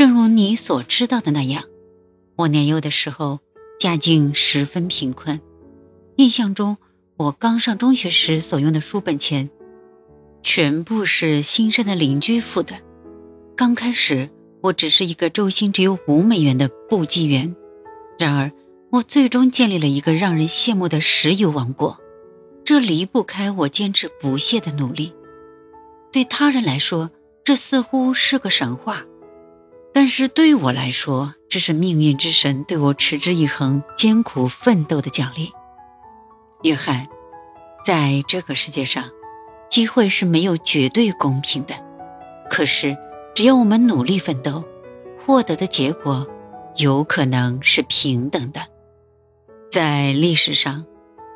正如你所知道的那样，我年幼的时候家境十分贫困。印象中，我刚上中学时所用的书本钱，全部是新生的邻居付的。刚开始，我只是一个周薪只有五美元的部记员。然而，我最终建立了一个让人羡慕的石油王国。这离不开我坚持不懈的努力。对他人来说，这似乎是个神话，但是对我来说，这是命运之神对我持之以恒、艰苦奋斗的奖励。约翰，在这个世界上，机会是没有绝对公平的。可是，只要我们努力奋斗，获得的结果有可能是平等的。在历史上。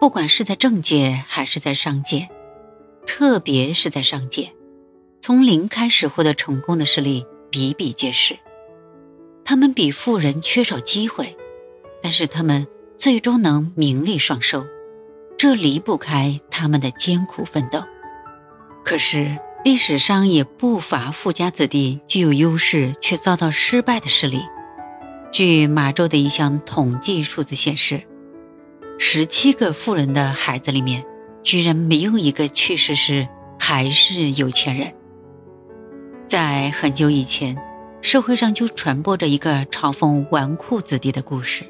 不管是在政界还是在商界，特别是在商界，从零开始获得成功的事例比比皆是。他们比富人缺少机会，但是他们最终能名利双收，这离不开他们的艰苦奋斗。可是历史上也不乏富家子弟具有优势却遭到失败的事例。据马州的一项统计数字显示。十七个富人的孩子里面，居然没有一个去世时还是有钱人。在很久以前，社会上就传播着一个嘲讽纨绔子弟的故事。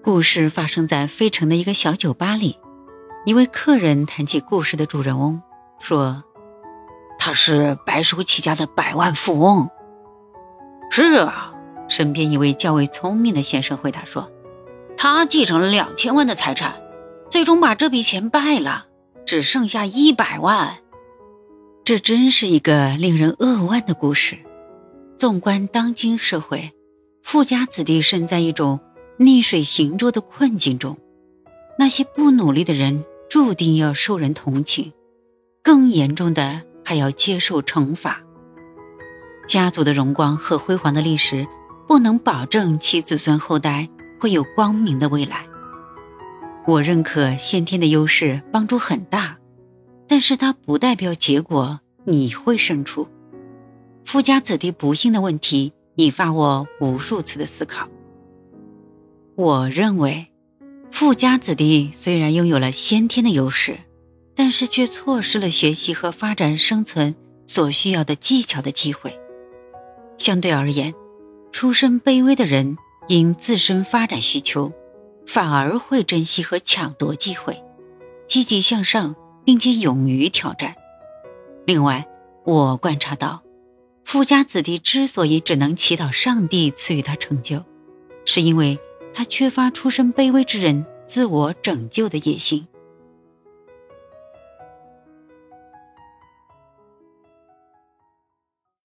故事发生在费城的一个小酒吧里，一位客人谈起故事的主人翁，说：“他是白手起家的百万富翁。”是啊，身边一位较为聪明的先生回答说。他继承了两千万的财产，最终把这笔钱败了，只剩下一百万。这真是一个令人扼腕的故事。纵观当今社会，富家子弟身在一种逆水行舟的困境中，那些不努力的人注定要受人同情，更严重的还要接受惩罚。家族的荣光和辉煌的历史，不能保证其子孙后代。会有光明的未来。我认可先天的优势帮助很大，但是它不代表结果你会胜出。富家子弟不幸的问题引发我无数次的思考。我认为，富家子弟虽然拥有了先天的优势，但是却错失了学习和发展生存所需要的技巧的机会。相对而言，出身卑微的人。因自身发展需求，反而会珍惜和抢夺机会，积极向上，并且勇于挑战。另外，我观察到，富家子弟之所以只能祈祷上帝赐予他成就，是因为他缺乏出身卑微之人自我拯救的野心。